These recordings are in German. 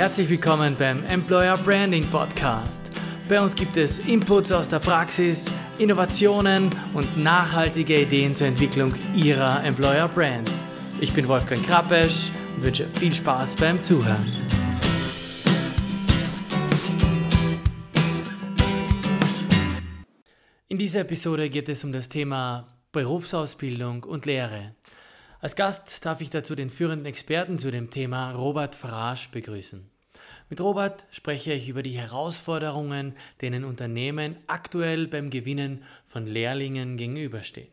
Herzlich willkommen beim Employer Branding Podcast. Bei uns gibt es Inputs aus der Praxis, Innovationen und nachhaltige Ideen zur Entwicklung Ihrer Employer Brand. Ich bin Wolfgang Krappesch und wünsche viel Spaß beim Zuhören. In dieser Episode geht es um das Thema Berufsausbildung und Lehre. Als Gast darf ich dazu den führenden Experten zu dem Thema Robert Frasch begrüßen. Mit Robert spreche ich über die Herausforderungen, denen Unternehmen aktuell beim Gewinnen von Lehrlingen gegenüberstehen.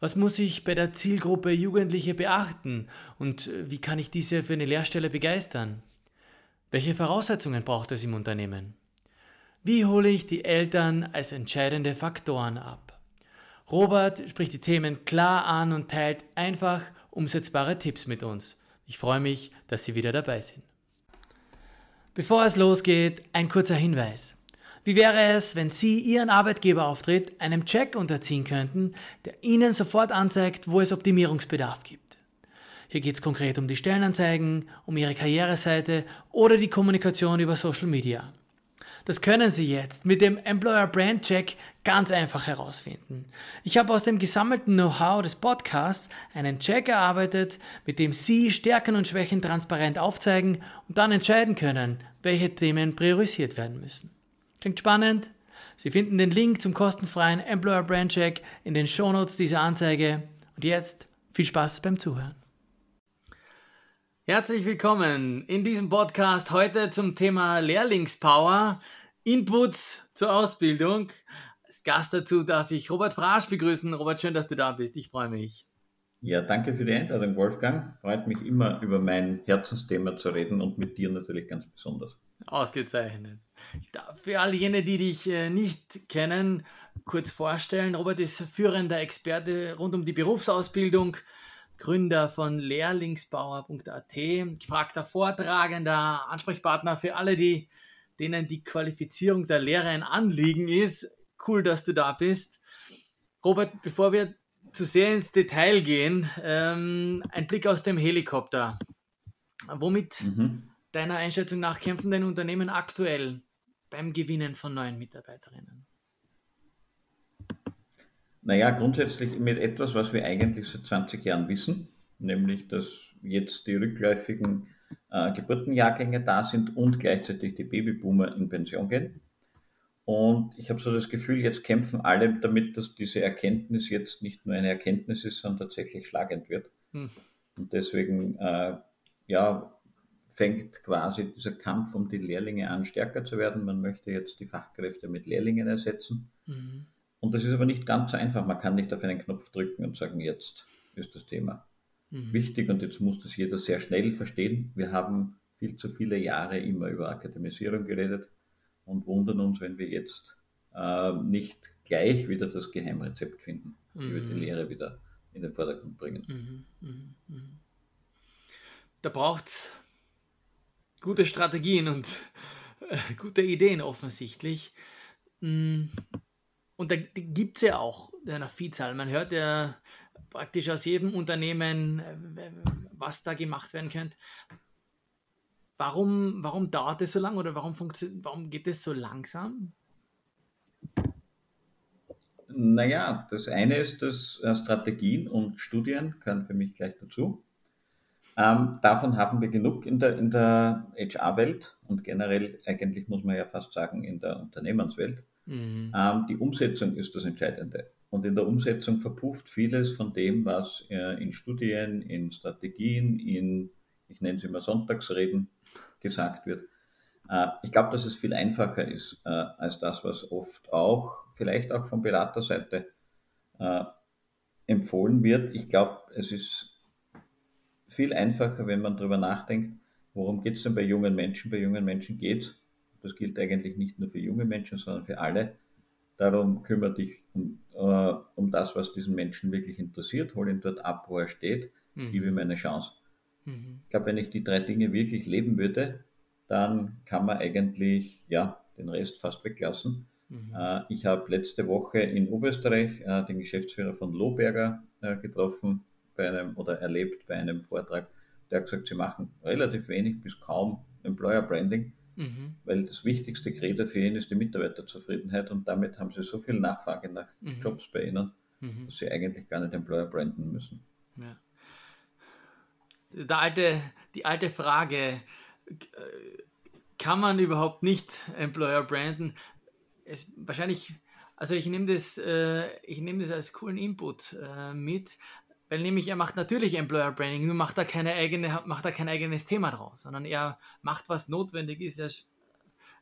Was muss ich bei der Zielgruppe Jugendliche beachten und wie kann ich diese für eine Lehrstelle begeistern? Welche Voraussetzungen braucht es im Unternehmen? Wie hole ich die Eltern als entscheidende Faktoren ab? Robert spricht die Themen klar an und teilt einfach umsetzbare Tipps mit uns. Ich freue mich, dass Sie wieder dabei sind. Bevor es losgeht, ein kurzer Hinweis. Wie wäre es, wenn Sie Ihren Arbeitgeberauftritt einem Check unterziehen könnten, der Ihnen sofort anzeigt, wo es Optimierungsbedarf gibt? Hier geht es konkret um die Stellenanzeigen, um Ihre Karriereseite oder die Kommunikation über Social Media. Das können Sie jetzt mit dem Employer Brand Check ganz einfach herausfinden. Ich habe aus dem gesammelten Know-how des Podcasts einen Check erarbeitet, mit dem Sie Stärken und Schwächen transparent aufzeigen und dann entscheiden können, welche Themen priorisiert werden müssen. Klingt spannend? Sie finden den Link zum kostenfreien Employer Brand Check in den Shownotes dieser Anzeige. Und jetzt viel Spaß beim Zuhören. Herzlich willkommen in diesem Podcast heute zum Thema Lehrlingspower, Inputs zur Ausbildung. Als Gast dazu darf ich Robert Frasch begrüßen. Robert, schön, dass du da bist. Ich freue mich. Ja, danke für die Einladung, Wolfgang. Freut mich immer, über mein Herzensthema zu reden und mit dir natürlich ganz besonders. Ausgezeichnet. Ich darf für all jene, die dich äh, nicht kennen, kurz vorstellen. Robert ist führender Experte rund um die Berufsausbildung Gründer von lehrlingsbauer.at, gefragter Vortragender, Ansprechpartner für alle, die, denen die Qualifizierung der Lehre ein Anliegen ist. Cool, dass du da bist. Robert, bevor wir zu sehr ins Detail gehen, ähm, ein Blick aus dem Helikopter. Womit mhm. deiner Einschätzung nach kämpfen denn Unternehmen aktuell beim Gewinnen von neuen Mitarbeiterinnen? Naja, grundsätzlich mit etwas, was wir eigentlich seit 20 Jahren wissen, nämlich dass jetzt die rückläufigen äh, Geburtenjahrgänge da sind und gleichzeitig die Babyboomer in Pension gehen. Und ich habe so das Gefühl, jetzt kämpfen alle damit, dass diese Erkenntnis jetzt nicht nur eine Erkenntnis ist, sondern tatsächlich schlagend wird. Hm. Und deswegen, äh, ja, fängt quasi dieser Kampf um die Lehrlinge an, stärker zu werden. Man möchte jetzt die Fachkräfte mit Lehrlingen ersetzen. Mhm. Und das ist aber nicht ganz so einfach. Man kann nicht auf einen Knopf drücken und sagen, jetzt ist das Thema mhm. wichtig und jetzt muss das jeder sehr schnell verstehen. Wir haben viel zu viele Jahre immer über Akademisierung geredet und wundern uns, wenn wir jetzt äh, nicht gleich wieder das Geheimrezept finden, mhm. wie wir die mhm. Lehre wieder in den Vordergrund bringen. Mhm. Mhm. mhm. Da braucht es gute Strategien und äh, gute Ideen offensichtlich. Mhm. Und da gibt es ja auch eine Vielzahl. Man hört ja praktisch aus jedem Unternehmen, äh, was da gemacht werden könnte. Warum, warum dauert es so lange oder warum, warum geht es so langsam? Naja, das eine ist, dass äh, Strategien und Studien können für mich gleich dazu. Ähm, davon haben wir genug in der, in der HR-Welt und generell eigentlich muss man ja fast sagen in der Unternehmenswelt. Mhm. Ähm, die Umsetzung ist das Entscheidende. Und in der Umsetzung verpufft vieles von dem, was äh, in Studien, in Strategien, in, ich nenne es immer Sonntagsreden, gesagt wird. Äh, ich glaube, dass es viel einfacher ist äh, als das, was oft auch, vielleicht auch von Beraterseite äh, empfohlen wird. Ich glaube, es ist viel einfacher, wenn man darüber nachdenkt, worum geht es denn bei jungen Menschen? Bei jungen Menschen geht es das gilt eigentlich nicht nur für junge Menschen, sondern für alle. Darum kümmere dich um, äh, um das, was diesen Menschen wirklich interessiert. Hol ihn dort ab, wo er steht. Mhm. Gib ihm eine Chance. Mhm. Ich glaube, wenn ich die drei Dinge wirklich leben würde, dann kann man eigentlich ja, den Rest fast weglassen. Mhm. Äh, ich habe letzte Woche in Oberösterreich äh, den Geschäftsführer von Lohberger äh, getroffen bei einem, oder erlebt bei einem Vortrag der hat gesagt, sie machen relativ wenig bis kaum Employer Branding, mhm. weil das wichtigste Credo für ihn ist die Mitarbeiterzufriedenheit und damit haben sie so viel Nachfrage nach mhm. Jobs bei ihnen, mhm. dass sie eigentlich gar nicht Employer branden müssen. Ja. Der alte, die alte Frage, kann man überhaupt nicht Employer branden? Es, wahrscheinlich, also ich nehme das, äh, ich nehme das als coolen Input äh, mit, weil nämlich er macht natürlich Employer Branding, nur macht er keine eigene, macht er kein eigenes Thema draus, sondern er macht, was notwendig ist. Er,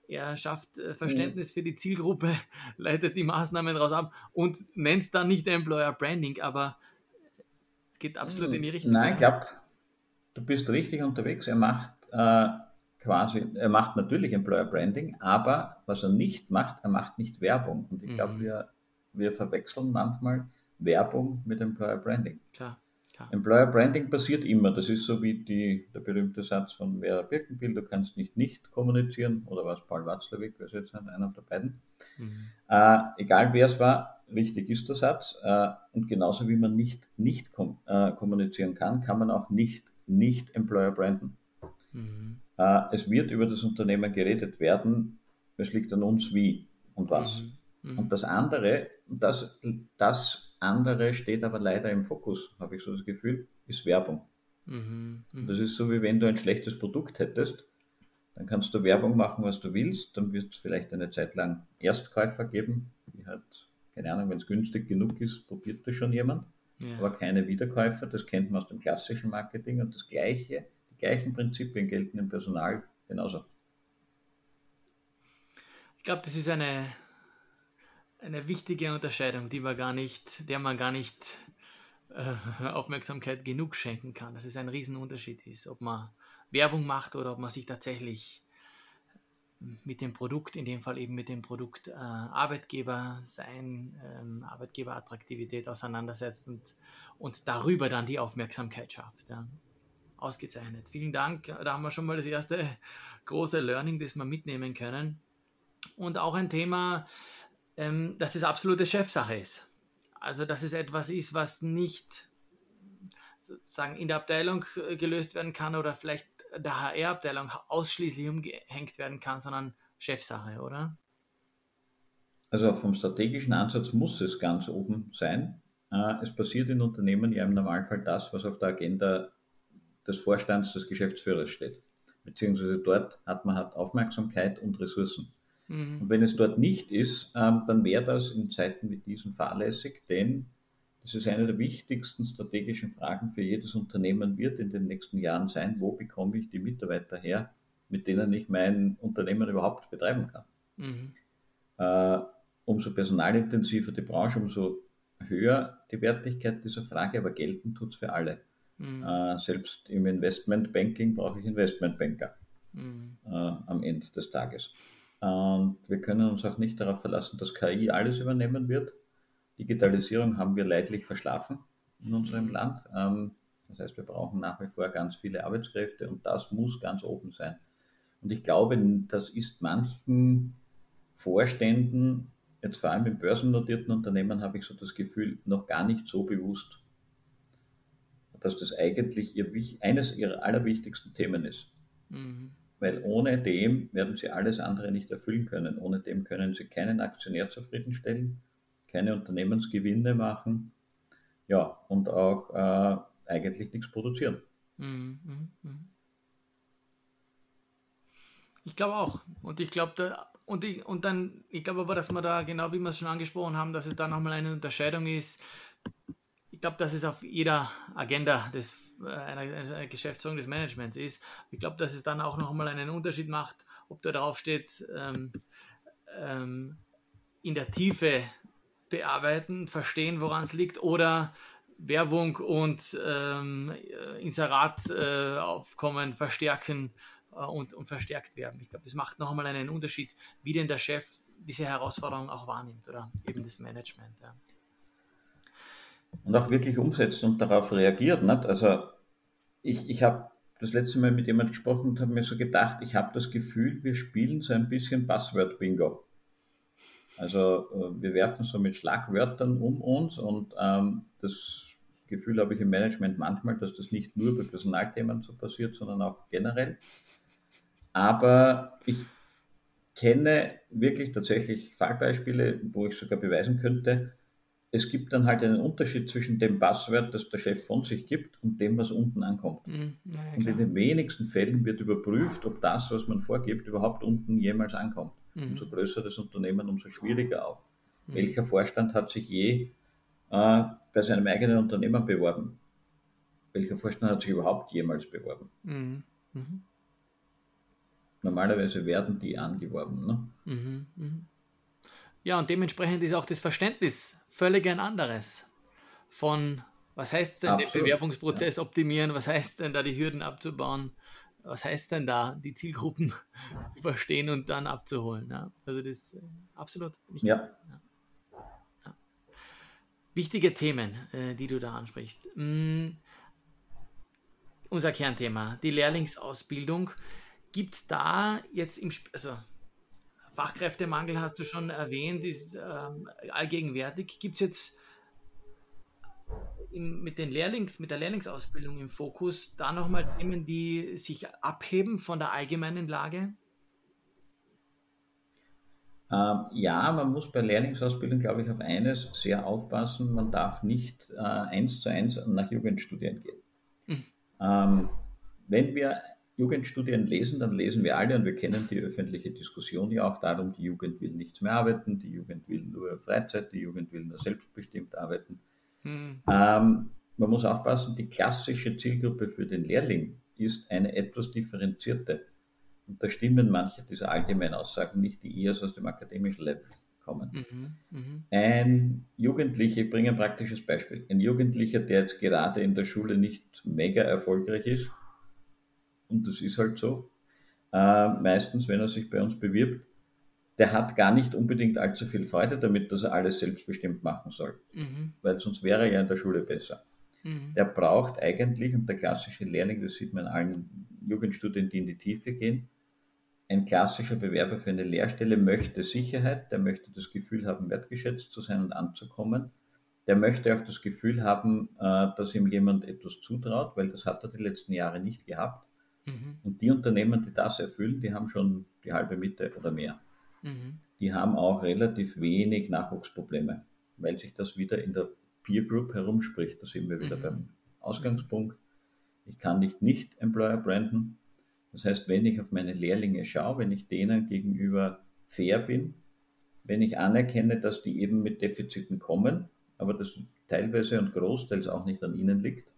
er schafft äh, Verständnis mhm. für die Zielgruppe, leitet die Maßnahmen daraus ab und nennt es dann nicht Employer Branding, aber es geht absolut mhm. in die Richtung. Nein, ich glaube, du bist richtig unterwegs. Er macht äh, quasi, er macht natürlich Employer Branding, aber was er nicht macht, er macht nicht Werbung. Und ich glaube, mhm. wir, wir verwechseln manchmal Werbung mit Employer Branding. Klar, klar. Employer Branding passiert immer. Das ist so wie die, der berühmte Satz von Vera Birkenbill, du kannst nicht nicht kommunizieren, oder was Paul Watzlawick, wer jetzt einer der beiden. Mhm. Äh, egal wer es war, richtig ist der Satz. Äh, und genauso wie man nicht nicht kom äh, kommunizieren kann, kann man auch nicht nicht Employer branden. Mhm. Äh, es wird über das Unternehmen geredet werden. Es liegt an uns, wie und was. Mhm. Mhm. Und das andere, das, das andere steht aber leider im Fokus, habe ich so das Gefühl, ist Werbung. Mhm. Mhm. Das ist so, wie wenn du ein schlechtes Produkt hättest. Dann kannst du Werbung machen, was du willst. Dann wird es vielleicht eine Zeit lang Erstkäufer geben. Die hat, keine Ahnung, wenn es günstig genug ist, probiert das schon jemand. Ja. Aber keine Wiederkäufer. Das kennt man aus dem klassischen Marketing. Und das Gleiche gleichen Prinzipien gelten im Personal genauso. Ich glaube, das ist eine, eine wichtige Unterscheidung, die man gar nicht, der man gar nicht äh, Aufmerksamkeit genug schenken kann. Dass es ein Riesenunterschied ist, ob man Werbung macht oder ob man sich tatsächlich mit dem Produkt, in dem Fall eben mit dem Produkt äh, Arbeitgeber sein, ähm, Arbeitgeberattraktivität auseinandersetzt und, und darüber dann die Aufmerksamkeit schafft. Ja. Ausgezeichnet. Vielen Dank. Da haben wir schon mal das erste große Learning, das wir mitnehmen können. Und auch ein Thema, ähm, dass es absolute Chefsache ist. Also, dass es etwas ist, was nicht sozusagen in der Abteilung äh, gelöst werden kann oder vielleicht der HR-Abteilung ausschließlich umgehängt werden kann, sondern Chefsache, oder? Also vom strategischen Ansatz muss es ganz oben sein. Äh, es passiert in Unternehmen ja im Normalfall das, was auf der Agenda des Vorstands, des Geschäftsführers steht. Beziehungsweise dort hat man halt Aufmerksamkeit und Ressourcen. Mhm. Und wenn es dort nicht ist, ähm, dann wäre das in Zeiten wie diesen fahrlässig, denn das ist eine der wichtigsten strategischen Fragen für jedes Unternehmen wird in den nächsten Jahren sein, wo bekomme ich die Mitarbeiter her, mit denen ich mein Unternehmen überhaupt betreiben kann. Mhm. Äh, umso personalintensiver die Branche, umso höher die Wertigkeit dieser Frage, aber gelten tut es für alle. Mhm. Äh, selbst im Investmentbanking brauche ich Investmentbanker mhm. äh, am Ende des Tages. Und wir können uns auch nicht darauf verlassen, dass KI alles übernehmen wird. Digitalisierung haben wir leidlich verschlafen in unserem mhm. Land. Ähm, das heißt, wir brauchen nach wie vor ganz viele Arbeitskräfte und das muss ganz oben sein. Und ich glaube, das ist manchen Vorständen, jetzt vor allem in börsennotierten Unternehmen, habe ich so das Gefühl, noch gar nicht so bewusst dass das eigentlich ihr, eines ihrer allerwichtigsten Themen ist. Mhm. Weil ohne dem werden sie alles andere nicht erfüllen können. Ohne dem können sie keinen Aktionär zufriedenstellen, keine Unternehmensgewinne machen, ja, und auch äh, eigentlich nichts produzieren. Mhm. mhm, mhm. Ich glaube auch. Und ich glaube, da, und, ich, und dann, ich glaube aber, dass wir da, genau wie wir es schon angesprochen haben, dass es da nochmal eine Unterscheidung ist glaube, dass es auf jeder Agenda des, einer, einer Geschäftsführung des Managements ist. Ich glaube, dass es dann auch nochmal einen Unterschied macht, ob da drauf steht, ähm, ähm, in der Tiefe bearbeiten, verstehen, woran es liegt, oder Werbung und ähm, Inserataufkommen äh, verstärken äh, und, und verstärkt werden. Ich glaube, das macht nochmal einen Unterschied, wie denn der Chef diese Herausforderung auch wahrnimmt oder eben das Management. Ja und auch wirklich umsetzt und darauf reagiert. Nicht? Also ich, ich habe das letzte Mal mit jemandem gesprochen und habe mir so gedacht, ich habe das Gefühl, wir spielen so ein bisschen Passwort-Bingo. Also äh, wir werfen so mit Schlagwörtern um uns und ähm, das Gefühl habe ich im Management manchmal, dass das nicht nur bei Personalthemen so passiert, sondern auch generell. Aber ich kenne wirklich tatsächlich Fallbeispiele, wo ich sogar beweisen könnte, es gibt dann halt einen Unterschied zwischen dem Passwort, das der Chef von sich gibt, und dem, was unten ankommt. Mhm, ja, und in den wenigsten Fällen wird überprüft, ob das, was man vorgibt, überhaupt unten jemals ankommt. Mhm. Umso größer das Unternehmen, umso schwieriger auch. Mhm. Welcher Vorstand hat sich je äh, bei seinem eigenen Unternehmen beworben? Welcher Vorstand hat sich überhaupt jemals beworben? Mhm. mhm. Normalerweise werden die angeworben. Ne? Mhm. Ja, und dementsprechend ist auch das Verständnis völlig ein anderes. Von was heißt denn Absolut. den Bewerbungsprozess ja. optimieren, was heißt denn da die Hürden abzubauen, was heißt denn da die Zielgruppen zu verstehen und dann abzuholen. Ja? Also das ist äh, absolut wichtig. Ja. ja. Wichtige Themen, äh, die du da ansprichst. Mm, unser Kernthema, die Lehrlingsausbildung. Gibt es da jetzt im, also Fachkräftemangel hast du schon erwähnt, ist ähm, allgegenwärtig. Gibt es jetzt im, mit, den Lehrlings, mit der Lehrlingsausbildung im Fokus da nochmal Themen, die sich abheben von der allgemeinen Lage? Ähm, ja, man muss bei Lehrlingsausbildung, glaube ich, auf eines sehr aufpassen. Man darf nicht äh, eins zu eins nach Jugendstudien gehen. Mhm. Ähm, wenn wir Jugendstudien lesen, dann lesen wir alle und wir kennen die öffentliche Diskussion ja auch darum, die Jugend will nichts mehr arbeiten, die Jugend will nur Freizeit, die Jugend will nur selbstbestimmt arbeiten. Hm. Ähm, man muss aufpassen, die klassische Zielgruppe für den Lehrling ist eine etwas differenzierte. Und da stimmen manche dieser allgemeinen Aussagen nicht, die eher aus dem akademischen Level kommen. Mhm, mh. Ein Jugendlicher, ich bringe ein praktisches Beispiel, ein Jugendlicher, der jetzt gerade in der Schule nicht mega erfolgreich ist, und das ist halt so, äh, meistens, wenn er sich bei uns bewirbt, der hat gar nicht unbedingt allzu viel Freude damit, dass er alles selbstbestimmt machen soll, mhm. weil sonst wäre er ja in der Schule besser. Mhm. Der braucht eigentlich, und der klassische Lehrling, das sieht man in allen Jugendstudien, die in die Tiefe gehen, ein klassischer Bewerber für eine Lehrstelle möchte Sicherheit, der möchte das Gefühl haben, wertgeschätzt zu sein und anzukommen. Der möchte auch das Gefühl haben, äh, dass ihm jemand etwas zutraut, weil das hat er die letzten Jahre nicht gehabt. Mhm. Und die Unternehmen, die das erfüllen, die haben schon die halbe Miete oder mehr. Mhm. Die haben auch relativ wenig Nachwuchsprobleme, weil sich das wieder in der Peer Group herumspricht. Da sind wir wieder mhm. beim Ausgangspunkt. Ich kann nicht nicht Employer branden. Das heißt, wenn ich auf meine Lehrlinge schaue, wenn ich denen gegenüber fair bin, wenn ich anerkenne, dass die eben mit Defiziten kommen, aber das teilweise und großteils auch nicht an ihnen liegt,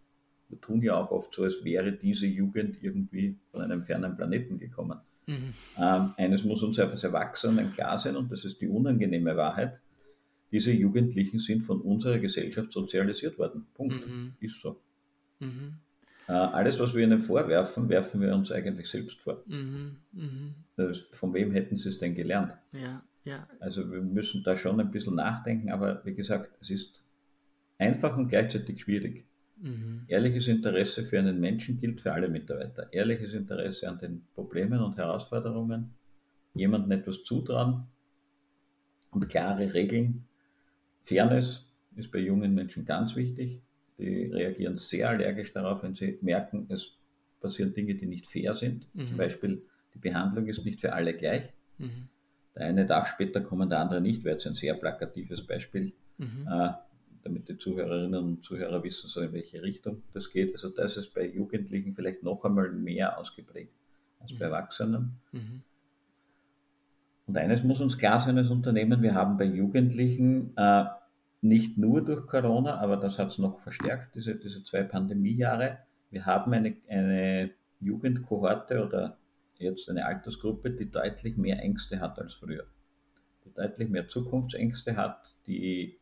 wir tun ja auch oft so, als wäre diese Jugend irgendwie von einem fernen Planeten gekommen. Mhm. Ähm, eines muss uns als Erwachsenen klar sein, und das ist die unangenehme Wahrheit. Diese Jugendlichen sind von unserer Gesellschaft sozialisiert worden. Punkt. Mhm. Ist so. Mhm. Äh, alles, was wir ihnen vorwerfen, werfen wir uns eigentlich selbst vor. Mhm. mhm. von wem hätten sie es denn gelernt? Ja, ja. Also wir müssen da schon ein bisschen nachdenken, aber wie gesagt, es ist einfach und gleichzeitig schwierig. Mhm. Ehrliches Interesse für einen Menschen gilt für alle Mitarbeiter. Ehrliches Interesse an den Problemen und Herausforderungen, jemandem etwas zutrauen und klare Regeln. Fairness ist bei jungen Menschen ganz wichtig. Die reagieren sehr allergisch darauf, wenn sie merken, es passieren Dinge, die nicht fair sind. Mhm. Zum Beispiel, die Behandlung ist nicht für alle gleich. Mhm. Der eine darf später kommen, der andere nicht, wäre jetzt ein sehr plakatives Beispiel. Mhm. Äh, damit die Zuhörerinnen und Zuhörer wissen, so in welche Richtung das geht. Also das ist bei Jugendlichen vielleicht noch einmal mehr ausgeprägt als bei mhm. Erwachsenen. Mhm. Und eines muss uns klar sein als Unternehmen, wir haben bei Jugendlichen äh, nicht nur durch Corona, aber das hat es noch verstärkt, diese, diese zwei Pandemiejahre, wir haben eine, eine Jugendkohorte oder jetzt eine Altersgruppe, die deutlich mehr Ängste hat als früher. Die deutlich mehr Zukunftsängste hat, die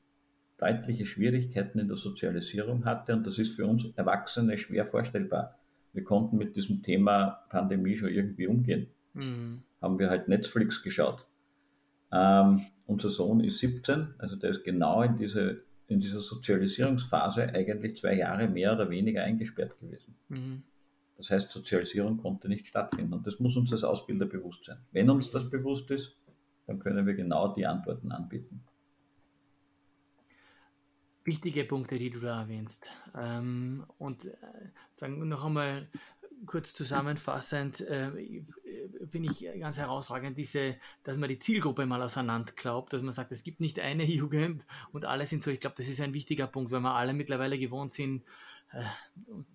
deutliche Schwierigkeiten in der Sozialisierung hatte und das ist für uns Erwachsene schwer vorstellbar. Wir konnten mit diesem Thema Pandemie schon irgendwie umgehen. Mhm. Haben wir halt Netflix geschaut. Ähm, unser Sohn ist 17, also der ist genau in, diese, in dieser Sozialisierungsphase eigentlich zwei Jahre mehr oder weniger eingesperrt gewesen. Mhm. Das heißt, Sozialisierung konnte nicht stattfinden und das muss uns als Ausbilder bewusst sein. Wenn uns das bewusst ist, dann können wir genau die Antworten anbieten. Wichtige Punkte, die du da erwähnst. Ähm, und äh, sagen noch einmal kurz zusammenfassend, äh, finde ich ganz herausragend, diese, dass man die Zielgruppe mal auseinander glaubt, dass man sagt, es gibt nicht eine Jugend und alle sind so. Ich glaube, das ist ein wichtiger Punkt, weil wir alle mittlerweile gewohnt sind, äh,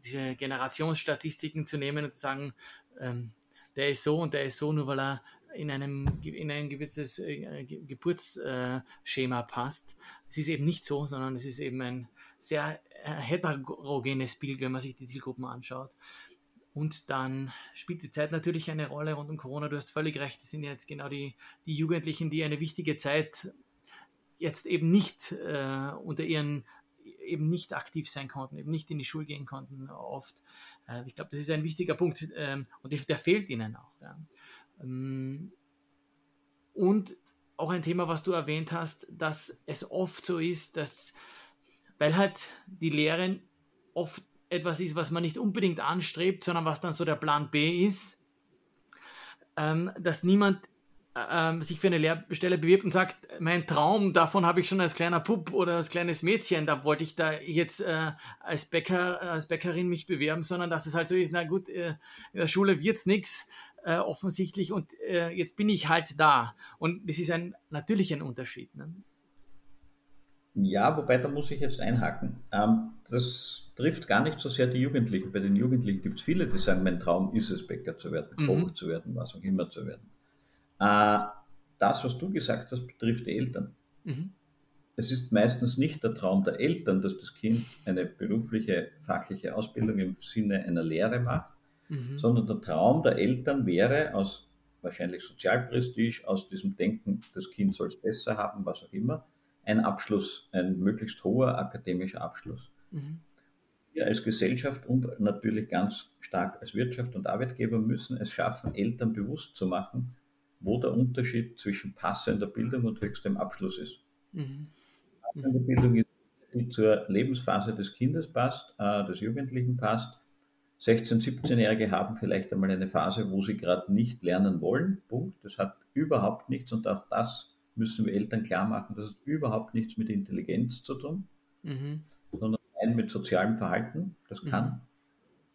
diese Generationsstatistiken zu nehmen und zu sagen, ähm, der ist so und der ist so, nur weil er in, einem, in ein gewisses äh, Geburtsschema passt. Es ist eben nicht so, sondern es ist eben ein sehr äh, heterogenes Bild, wenn man sich die Zielgruppen anschaut. Und dann spielt die Zeit natürlich eine Rolle rund um Corona. Du hast völlig recht, das sind jetzt genau die, die Jugendlichen, die eine wichtige Zeit jetzt eben nicht äh, unter ihren eben nicht aktiv sein konnten, eben nicht in die Schule gehen konnten oft. Äh, ich glaube, das ist ein wichtiger Punkt ähm, und der fehlt ihnen auch. Ähm, und auch ein Thema, was du erwähnt hast, dass es oft so ist, dass, weil halt die Lehren oft etwas ist, was man nicht unbedingt anstrebt, sondern was dann so der Plan B ist, ähm, dass niemand ähm, sich für eine Lehrstelle bewirbt und sagt, mein Traum, davon habe ich schon als kleiner Pup oder als kleines Mädchen, da wollte ich da jetzt äh, als Bäcker, als Bäckerin mich bewerben, sondern dass es halt so ist, na gut, äh, in der Schule wird es nichts, äh, offensichtlich und äh, jetzt bin ich halt da. Und das ist ein natürlich ein Unterschied. Ne? Ja, wobei da muss ich jetzt einhaken. Ähm, das trifft gar nicht so sehr die Jugendlichen. Bei den Jugendlichen gibt es viele, die sagen, mein Traum ist es, Bäcker zu werden, Koch mhm. zu werden, was auch immer zu werden. Äh, das, was du gesagt hast, betrifft die Eltern. Mhm. Es ist meistens nicht der Traum der Eltern, dass das Kind eine berufliche, fachliche Ausbildung im Sinne einer Lehre macht, mhm. sondern der Traum der Eltern wäre aus wahrscheinlich Sozialprestige, aus diesem Denken, das Kind soll es besser haben, was auch immer, ein Abschluss, ein möglichst hoher akademischer Abschluss. Mhm. Wir als Gesellschaft und natürlich ganz stark als Wirtschaft und Arbeitgeber müssen es schaffen, Eltern bewusst zu machen, wo der Unterschied zwischen passender Bildung und höchstem Abschluss ist. Mhm. Passende Bildung ist, die zur Lebensphase des Kindes passt, äh, des Jugendlichen passt. 16-, 17-Jährige haben vielleicht einmal eine Phase, wo sie gerade nicht lernen wollen. Punkt. Das hat überhaupt nichts und auch das müssen wir Eltern klar machen, das hat überhaupt nichts mit Intelligenz zu tun, mhm. sondern rein mit sozialem Verhalten. Das kann mhm.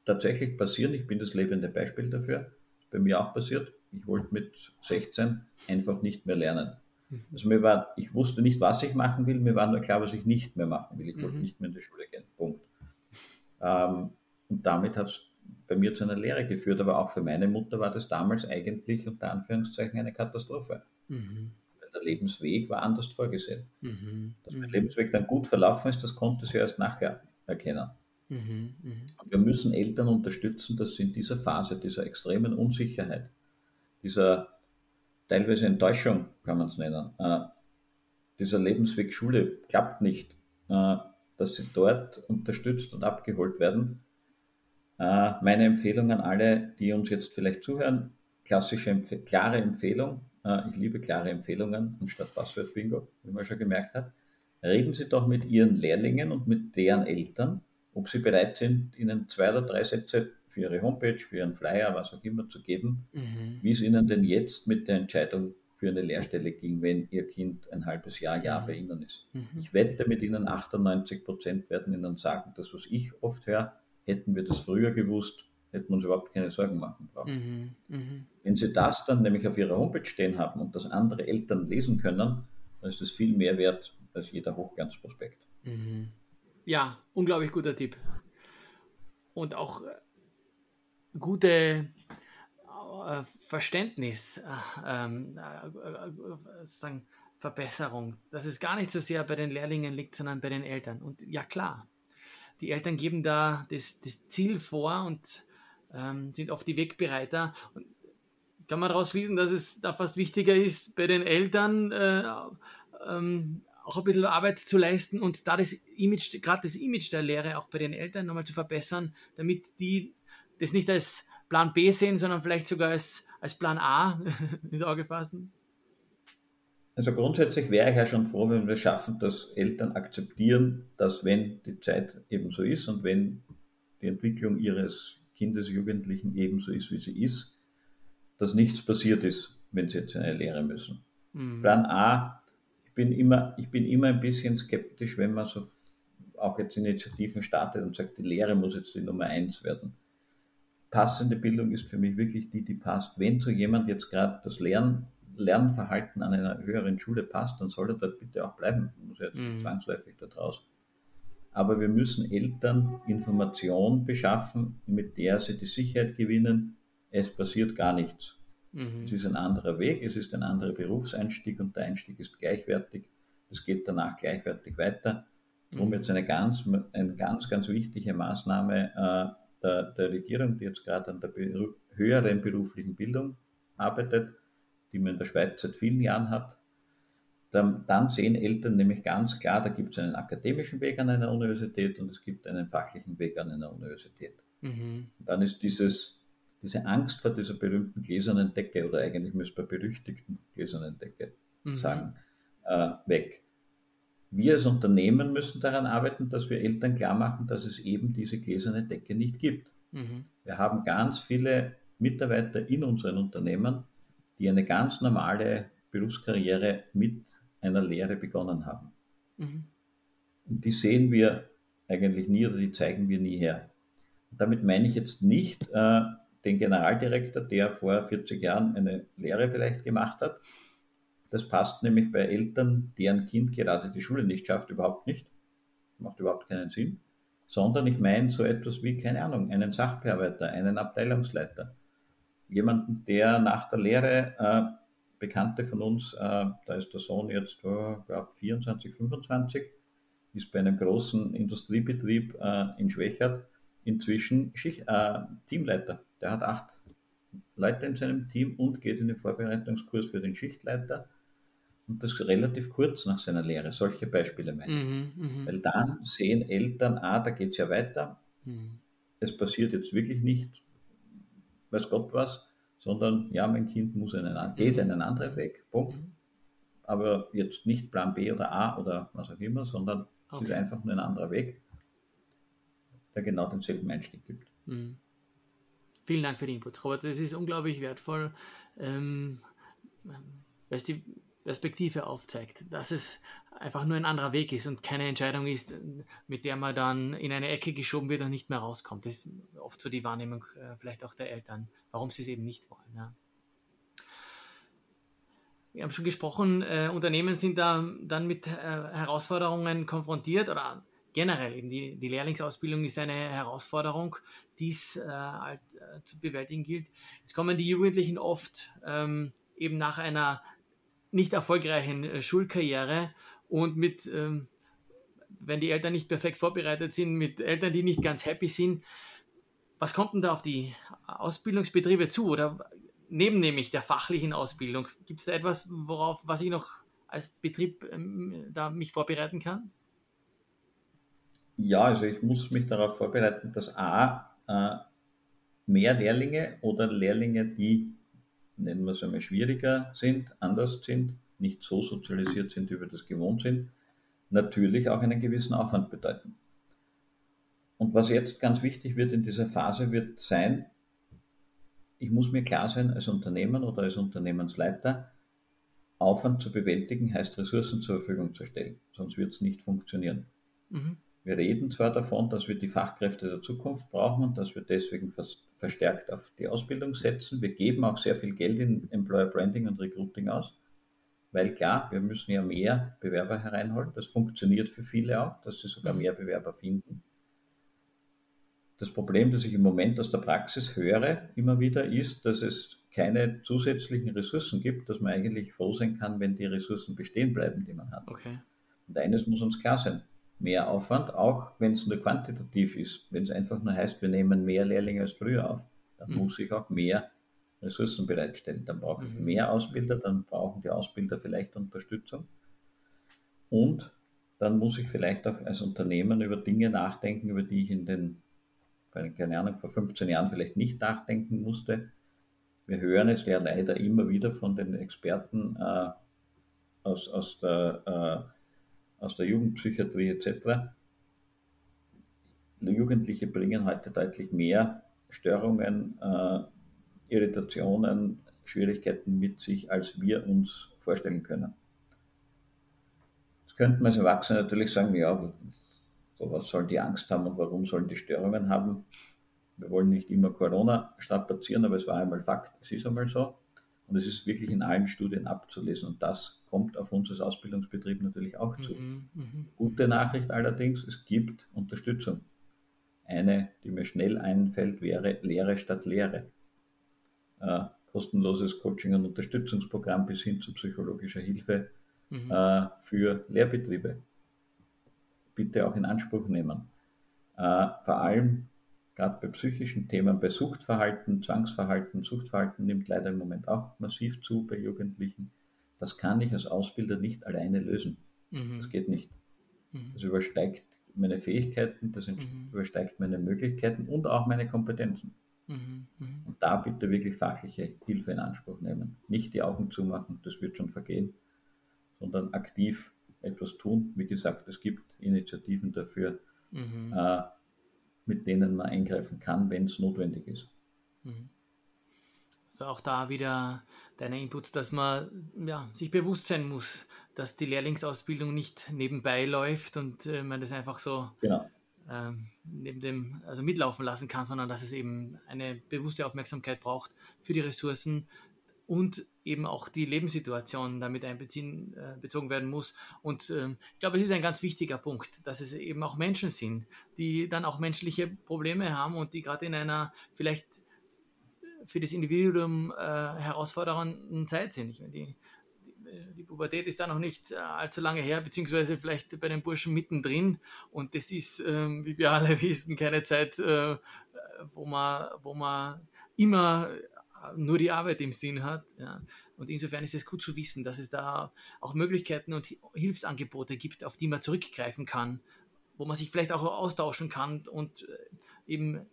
tatsächlich passieren. Ich bin das lebende Beispiel dafür. Bei mir auch passiert ich wollte mit 16 einfach nicht mehr lernen. Mhm. Also mir war, ich wusste nicht, was ich machen will, mir war nur klar, was ich nicht mehr machen will. Ich wollte mhm. nicht mehr in die Schule gehen. Punkt. Ähm, und damit hat es bei mir zu einer Lehre geführt, aber auch für meine Mutter war das damals eigentlich unter Anführungszeichen eine Katastrophe. Mhm. Weil der Lebensweg war anders vorgesehen. Mhm. Dass mein mhm. Lebensweg dann gut verlaufen ist, das konnte sie erst nachher erkennen. Mhm. Mhm. Wir müssen Eltern unterstützen, dass sie in dieser Phase dieser extremen Unsicherheit, dieser teilweise Enttäuschung, kann man es nennen, äh, dieser Lebensweg Schule klappt nicht, äh, dass sie dort unterstützt und abgeholt werden. Äh, meine Empfehlung an alle, die uns jetzt vielleicht zuhören, klassische, Empf klare Empfehlung. Äh, ich liebe klare Empfehlungen anstatt Passwort-Bingo, wie man schon gemerkt hat. Reden Sie doch mit Ihren Lehrlingen und mit deren Eltern, ob sie bereit sind, Ihnen zwei oder drei Sätze für Ihre Homepage, für Ihren Flyer, was auch immer zu geben, mhm. wie es Ihnen denn jetzt mit der Entscheidung für eine Lehrstelle ging, wenn Ihr Kind ein halbes Jahr, Jahr mhm. bei Ihnen ist. Mhm. Ich wette mit Ihnen, 98 Prozent werden Ihnen sagen, das, was ich oft höre, hätten wir das früher gewusst, hätten wir uns überhaupt keine Sorgen machen brauchen. Mhm. mhm. Wenn Sie das dann nämlich auf Ihrer Homepage stehen haben und das andere Eltern lesen können, dann ist das viel mehr wert als jeder Hochglanzprospekt. Mhm. Ja, unglaublich guter Tipp. Und auch äh, gute äh, Verständnis, äh, ähm, äh, sozusagen Verbesserung, dass es gar nicht so sehr bei den Lehrlingen liegt, sondern bei den Eltern. Und ja klar, die Eltern geben da das, das Ziel vor und ähm, sind oft die Wegbereiter. Und kann man daraus schließen, dass es da fast wichtiger ist, bei den Eltern äh, ähm, auch ein bisschen Arbeit zu leisten und da das Image, gerade das Image der Lehre auch bei den Eltern nochmal zu verbessern, damit die das nicht als Plan B sehen, sondern vielleicht sogar als, als Plan A ins Auge fassen? Also grundsätzlich wäre ich ja schon froh, wenn wir schaffen, dass Eltern akzeptieren, dass wenn die Zeit eben so ist und wenn die Entwicklung ihres Kindes, Jugendlichen ebenso ist, wie sie ist, dass nichts passiert ist, wenn sie jetzt eine Lehre müssen. Mhm. Plan A, ich bin, immer, ich bin immer ein bisschen skeptisch, wenn man so auch jetzt Initiativen startet und sagt, die Lehre muss jetzt die Nummer eins werden. Passende Bildung ist für mich wirklich die, die passt. Wenn zu jemand jetzt gerade das Lern, Lernverhalten an einer höheren Schule passt, dann soll er dort bitte auch bleiben. Muss jetzt mhm. zwangsläufig da draußen. Aber wir müssen Eltern Information beschaffen, mit der sie die Sicherheit gewinnen, es passiert gar nichts. Mhm. Es ist ein anderer Weg, es ist ein anderer Berufseinstieg und der Einstieg ist gleichwertig. Es geht danach gleichwertig weiter. Darum mhm. jetzt eine ganz, eine ganz, ganz wichtige Maßnahme äh, der, der Regierung, die jetzt gerade an der höheren beruflichen Bildung arbeitet, die man in der Schweiz seit vielen Jahren hat. Dann, dann sehen Eltern nämlich ganz klar, da gibt es einen akademischen Weg an einer Universität und es gibt einen fachlichen Weg an einer Universität. Mhm. Dann ist dieses diese Angst vor dieser berühmten gläsernen Decke oder eigentlich müsste man berüchtigten gläsernen Decke mhm. sagen, äh, weg. Wir als Unternehmen müssen daran arbeiten, dass wir Eltern klar machen, dass es eben diese gläserne Decke nicht gibt. Mhm. Wir haben ganz viele Mitarbeiter in unseren Unternehmen, die eine ganz normale Berufskarriere mit einer Lehre begonnen haben. Mhm. Und die sehen wir eigentlich nie oder die zeigen wir nie her. Und damit meine ich jetzt nicht, äh, den Generaldirektor, der vor 40 Jahren eine Lehre vielleicht gemacht hat. Das passt nämlich bei Eltern, deren Kind gerade die Schule nicht schafft, überhaupt nicht. Macht überhaupt keinen Sinn. Sondern ich meine so etwas wie, keine Ahnung, einen Sachbearbeiter, einen Abteilungsleiter. Jemanden, der nach der Lehre, äh, Bekannte von uns, äh, da ist der Sohn jetzt, oh, glaube 24, 25, ist bei einem großen Industriebetrieb äh, in Schwächert inzwischen Schicht, äh, Teamleiter der hat acht Leute in seinem Team und geht in den Vorbereitungskurs für den Schichtleiter. Und das relativ kurz nach seiner Lehre. Solche Beispiele meine ich. Mhm, mhm, Weil dann sehen Eltern, ah, da geht es ja weiter. Mhm. Es passiert jetzt wirklich nicht, weiß Gott was, sondern ja, mein Kind muss einen, geht einen anderen Weg. Punkt. Mhm. Aber jetzt nicht Plan B oder A oder was auch immer, sondern okay. es ist einfach nur ein anderer Weg, der genau denselben Einstieg gibt. Mhm. Vielen Dank für die Inputs, Robert. Es ist unglaublich wertvoll, ähm, weil es die Perspektive aufzeigt, dass es einfach nur ein anderer Weg ist und keine Entscheidung ist, mit der man dann in eine Ecke geschoben wird und nicht mehr rauskommt. Das ist oft so die Wahrnehmung äh, vielleicht auch der Eltern, warum sie es eben nicht wollen. Ja. Wir haben schon gesprochen, äh, Unternehmen sind da dann mit äh, Herausforderungen konfrontiert oder generell eben die, die Lehrlingsausbildung ist eine Herausforderung, die es äh, halt, äh, zu bewältigen gilt. Jetzt kommen die Jugendlichen oft ähm, eben nach einer nicht erfolgreichen äh, Schulkarriere und mit, ähm, wenn die Eltern nicht perfekt vorbereitet sind, mit Eltern, die nicht ganz happy sind. Was kommt denn da auf die Ausbildungsbetriebe zu? Oder neben nämlich der fachlichen Ausbildung, gibt es da etwas, worauf, was ich noch als Betrieb ähm, da mich vorbereiten kann? Ja, also ich muss mich darauf vorbereiten, dass A, äh, mehr Lehrlinge oder Lehrlinge, die, nennen wir es einmal, schwieriger sind, anders sind, nicht so sozialisiert sind, wie wir das gewohnt sind, natürlich auch einen gewissen Aufwand bedeuten. Und was jetzt ganz wichtig wird in dieser Phase, wird sein, ich muss mir klar sein, als Unternehmen oder als Unternehmensleiter, Aufwand zu bewältigen heißt Ressourcen zur Verfügung zu stellen, sonst wird es nicht funktionieren. Mhm. Wir reden zwar davon, dass wir die Fachkräfte der Zukunft brauchen und dass wir deswegen verstärkt auf die Ausbildung setzen. Wir geben auch sehr viel Geld in Employer Branding und Recruiting aus, weil klar, wir müssen ja mehr Bewerber hereinholen. Das funktioniert für viele auch, dass sie sogar mhm. mehr Bewerber finden. Das Problem, das ich im Moment aus der Praxis höre, immer wieder ist, dass es keine zusätzlichen Ressourcen gibt, dass man eigentlich froh sein kann, wenn die Ressourcen bestehen bleiben, die man hat. Okay. Und eines muss uns klar sein, mehr Aufwand, auch wenn es nur quantitativ ist. Wenn es einfach nur heißt, wir nehmen mehr Lehrlinge als früher auf, dann mhm. muss ich auch mehr Ressourcen bereitstellen. Dann brauche ich mhm. mehr Ausbilder, dann brauchen die Ausbilder vielleicht Unterstützung. Und dann muss ich vielleicht auch als Unternehmen über Dinge nachdenken, über die ich in den, keine Ahnung, vor 15 Jahren vielleicht nicht nachdenken musste. Wir hören es ja leider immer wieder von den Experten äh, aus, aus der äh, aus der Jugendpsychiatrie etc. Jugendliche bringen heute deutlich mehr Störungen, äh, Irritationen, Schwierigkeiten mit sich, als wir uns vorstellen können. Jetzt könnten wir als Erwachsene natürlich sagen, ja, was sollen die Angst haben und warum sollen die Störungen haben. Wir wollen nicht immer Corona strapazieren, aber es war einmal Fakt, es ist einmal so. Und es ist wirklich in allen Studien abzulesen. Und das kommt auf uns als Ausbildungsbetrieb natürlich auch zu. Mhm, mh. Gute Nachricht allerdings, es gibt Unterstützung. Eine, die mir schnell einfällt, wäre Lehre statt Lehre. Äh, kostenloses Coaching- und Unterstützungsprogramm bis hin zu psychologischer Hilfe mhm. äh, für Lehrbetriebe. Bitte auch in Anspruch nehmen. Äh, vor allem gerade bei psychischen Themen, bei Suchtverhalten, Zwangsverhalten, Suchtverhalten nimmt leider im Moment auch massiv zu bei Jugendlichen. Das kann ich als Ausbilder nicht alleine lösen. Mhm. Das geht nicht. Mhm. Das übersteigt meine Fähigkeiten, das mhm. übersteigt meine Möglichkeiten und auch meine Kompetenzen. Mhm. Da bitte wirklich fachliche Hilfe in Anspruch nehmen. Nicht die Augen zumachen, das wird schon vergehen, sondern aktiv etwas tun. Wie gesagt, es gibt Initiativen dafür, mhm. äh, mit denen man eingreifen kann, wenn es notwendig ist. Mhm. Also auch da wieder deine Inputs, dass man ja, sich bewusst sein muss, dass die Lehrlingsausbildung nicht nebenbei läuft und äh, man das einfach so genau. Ähm, neben dem, also mitlaufen lassen kann, sondern dass es eben eine bewusste Aufmerksamkeit braucht für die Ressourcen und eben auch die Lebenssituation damit einbeziehen, äh, werden muss. Und ähm, ich glaube, es ist ein ganz wichtiger Punkt, dass es eben auch Menschen sind, die dann auch menschliche Probleme haben und die gerade in einer vielleicht für das Individuum äh, herausfordernden Zeit sind. Ich meine, die, die, die, Pubertät ist da noch nicht äh, allzu lange her, beziehungsweise vielleicht bei den Burschen mittendrin. Und das ist, ähm, wie wir alle wissen, keine Zeit, äh, wo, man, wo man immer nur die Arbeit im Sinn hat. Ja. Und insofern ist es gut zu wissen, dass es da auch Möglichkeiten und Hilfsangebote gibt, auf die man zurückgreifen kann, wo man sich vielleicht auch austauschen kann und äh, eben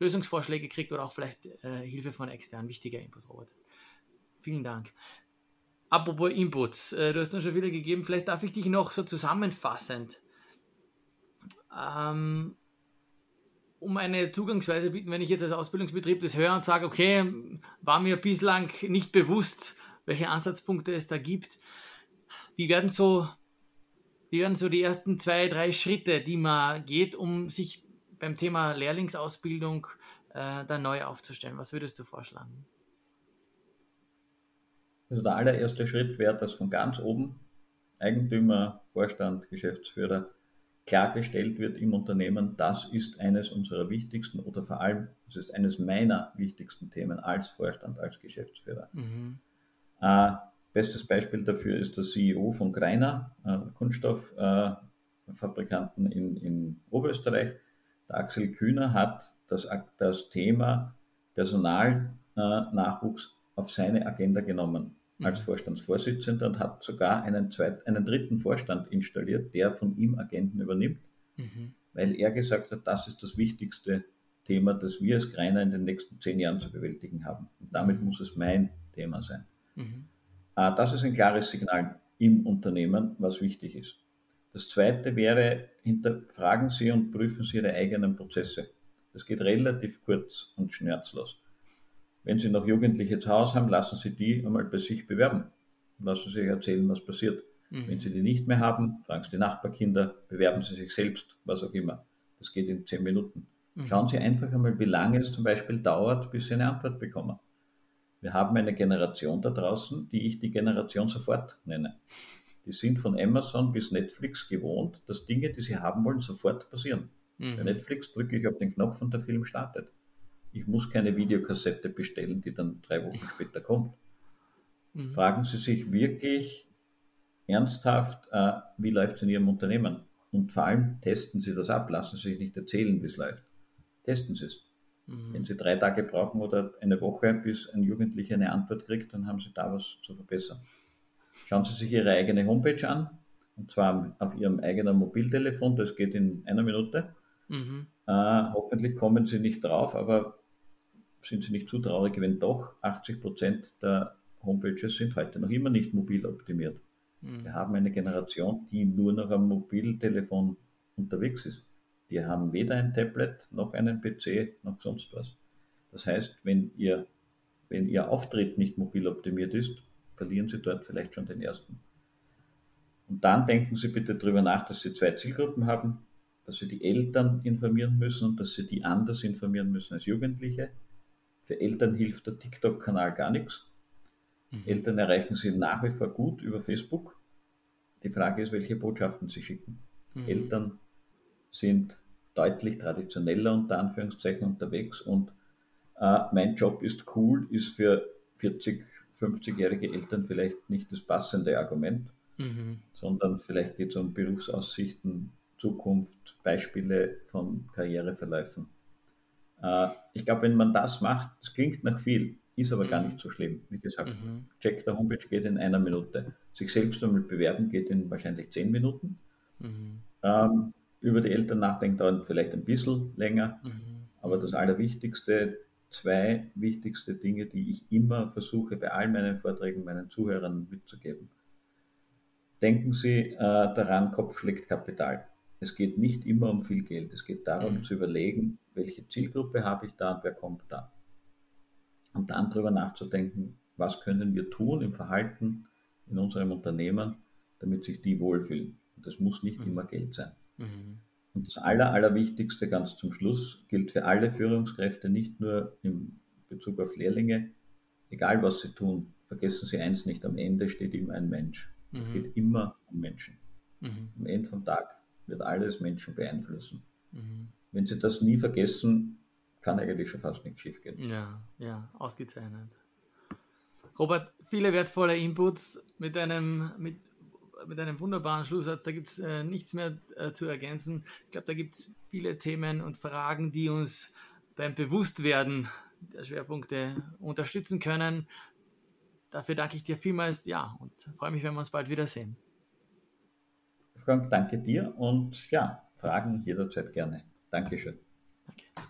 Lösungsvorschläge kriegt oder auch vielleicht äh, Hilfe von externen. Wichtiger Input, Robert. Vielen Dank. Apropos Inputs, äh, du hast uns schon wieder gegeben, vielleicht darf ich dich noch so zusammenfassend ähm, um eine Zugangsweise bieten, wenn ich jetzt als Ausbildungsbetrieb das höre und sage, okay, war mir bislang nicht bewusst, welche Ansatzpunkte es da gibt. Wie werden so, wie werden so die ersten zwei, drei Schritte, die man geht, um sich beim Thema Lehrlingsausbildung äh, da neu aufzustellen? Was würdest du vorschlagen? Also der allererste Schritt wäre, dass von ganz oben Eigentümer, Vorstand, Geschäftsführer klargestellt wird im Unternehmen, das ist eines unserer wichtigsten oder vor allem, das ist eines meiner wichtigsten Themen als Vorstand, als Geschäftsführer. Mhm. Äh, bestes Beispiel dafür ist der CEO von Greiner, äh, Kunststofffabrikanten äh, in, in Oberösterreich. Der Axel Kühner hat das, das Thema Personalnachwuchs auf seine Agenda genommen als. Vorstandsvorsitzender und hat sogar einen, zweit, einen dritten Vorstand installiert, der von ihm Agenten übernimmt, mhm. weil er gesagt hat, das ist das wichtigste Thema, das wir als Greiner in den nächsten zehn Jahren zu bewältigen haben. Und damit mhm. muss es mein Thema sein. Mhm. Ah, das ist ein klares Signal im Unternehmen, was wichtig ist. Das zweite wäre, hinterfragen Sie und prüfen Sie Ihre eigenen Prozesse. Das geht relativ kurz und schmerzlos. Wenn Sie noch Jugendliche zu Hause haben, lassen Sie die einmal bei sich bewerben. Lassen Sie sich erzählen, was passiert. Mhm. Wenn Sie die nicht mehr haben, fragen Sie die Nachbarkinder, bewerben Sie sich selbst, was auch immer. Das geht in zehn Minuten. Mhm. Schauen Sie einfach einmal, wie lange es zum Beispiel dauert, bis Sie eine Antwort bekommen. Wir haben eine Generation da draußen, die ich die Generation sofort nenne. Die sind von Amazon bis Netflix gewohnt, dass Dinge, die sie haben wollen, sofort passieren. Mhm. Bei Netflix drücke ich auf den Knopf und der Film startet. Ich muss keine Videokassette bestellen, die dann drei Wochen später kommt. Mhm. Fragen Sie sich wirklich ernsthaft, äh, wie läuft es in Ihrem Unternehmen? Und vor allem testen Sie das ab. Lassen Sie sich nicht erzählen, wie es läuft. Testen Sie es. Mhm. Wenn Sie drei Tage brauchen oder eine Woche, bis ein Jugendlicher eine Antwort kriegt, dann haben Sie da was zu verbessern. Schauen Sie sich Ihre eigene Homepage an, und zwar auf Ihrem eigenen Mobiltelefon. Das geht in einer Minute. Mhm. Äh, hoffentlich kommen Sie nicht drauf, aber sind Sie nicht zu traurig, wenn doch 80 Prozent der Homepages sind heute noch immer nicht mobil optimiert. Mhm. Wir haben eine Generation, die nur noch am Mobiltelefon unterwegs ist. Die haben weder ein Tablet noch einen PC noch sonst was. Das heißt, wenn ihr, wenn Ihr Auftritt nicht mobil optimiert ist, verlieren Sie dort vielleicht schon den ersten. Und dann denken Sie bitte darüber nach, dass Sie zwei Zielgruppen haben. dass sie die Eltern informieren müssen und dass sie die anders informieren müssen als Jugendliche. Für Eltern hilft der TikTok-Kanal gar nichts. Mhm. Eltern erreichen sie nach wie vor gut über Facebook. Die Frage ist, welche Botschaften sie schicken. Mhm. Eltern sind deutlich traditioneller unter Anführungszeichen unterwegs und äh, mein Job ist cool, ist für 40, 50-jährige Eltern vielleicht nicht das passende Argument, mhm. sondern vielleicht geht es um Berufsaussichten, Zukunft, Beispiele von Karriereverläufen. Äh, ich glaube, wenn man das macht, es klingt nach viel, ist aber mhm. gar nicht so schlimm. Wie gesagt, mhm. Check der Homepage geht in einer Minute. Sich selbst einmal bewerben geht in wahrscheinlich zehn Minuten. Mhm. Ähm, über die Eltern nachdenken dauert vielleicht ein bisschen länger. Mhm. Aber das Allerwichtigste, zwei wichtigste Dinge, die ich immer versuche bei all meinen Vorträgen meinen Zuhörern mitzugeben. Denken Sie äh, daran, Kopf schlägt Kapital. Es geht nicht immer um viel Geld. Es geht darum mhm. zu überlegen, welche Zielgruppe habe ich da und wer kommt da. Und dann darüber nachzudenken, was können wir tun im Verhalten in unserem Unternehmen, damit sich die wohlfühlen. Und das muss nicht mhm. immer Geld sein. Mhm. Und das Aller, Allerwichtigste ganz zum Schluss gilt für alle Führungskräfte, nicht nur in Bezug auf Lehrlinge. Egal was sie tun, vergessen Sie eins nicht, am Ende steht immer ein Mensch. Es mhm. geht immer um Menschen. Mhm. Am Ende vom Tag wird alles Menschen beeinflussen. Mhm. Wenn Sie das nie vergessen, kann eigentlich schon fast nichts schief gehen. Ja, ja, ausgezeichnet. Robert, viele wertvolle Inputs mit einem, mit, mit einem wunderbaren Schlusssatz. Da gibt es äh, nichts mehr äh, zu ergänzen. Ich glaube, da gibt es viele Themen und Fragen, die uns beim Bewusstwerden der Schwerpunkte unterstützen können. Dafür danke ich dir vielmals, ja, und freue mich, wenn wir uns bald wiedersehen. Frank, danke dir und ja, Fragen jederzeit gerne. Dankeschön. Danke.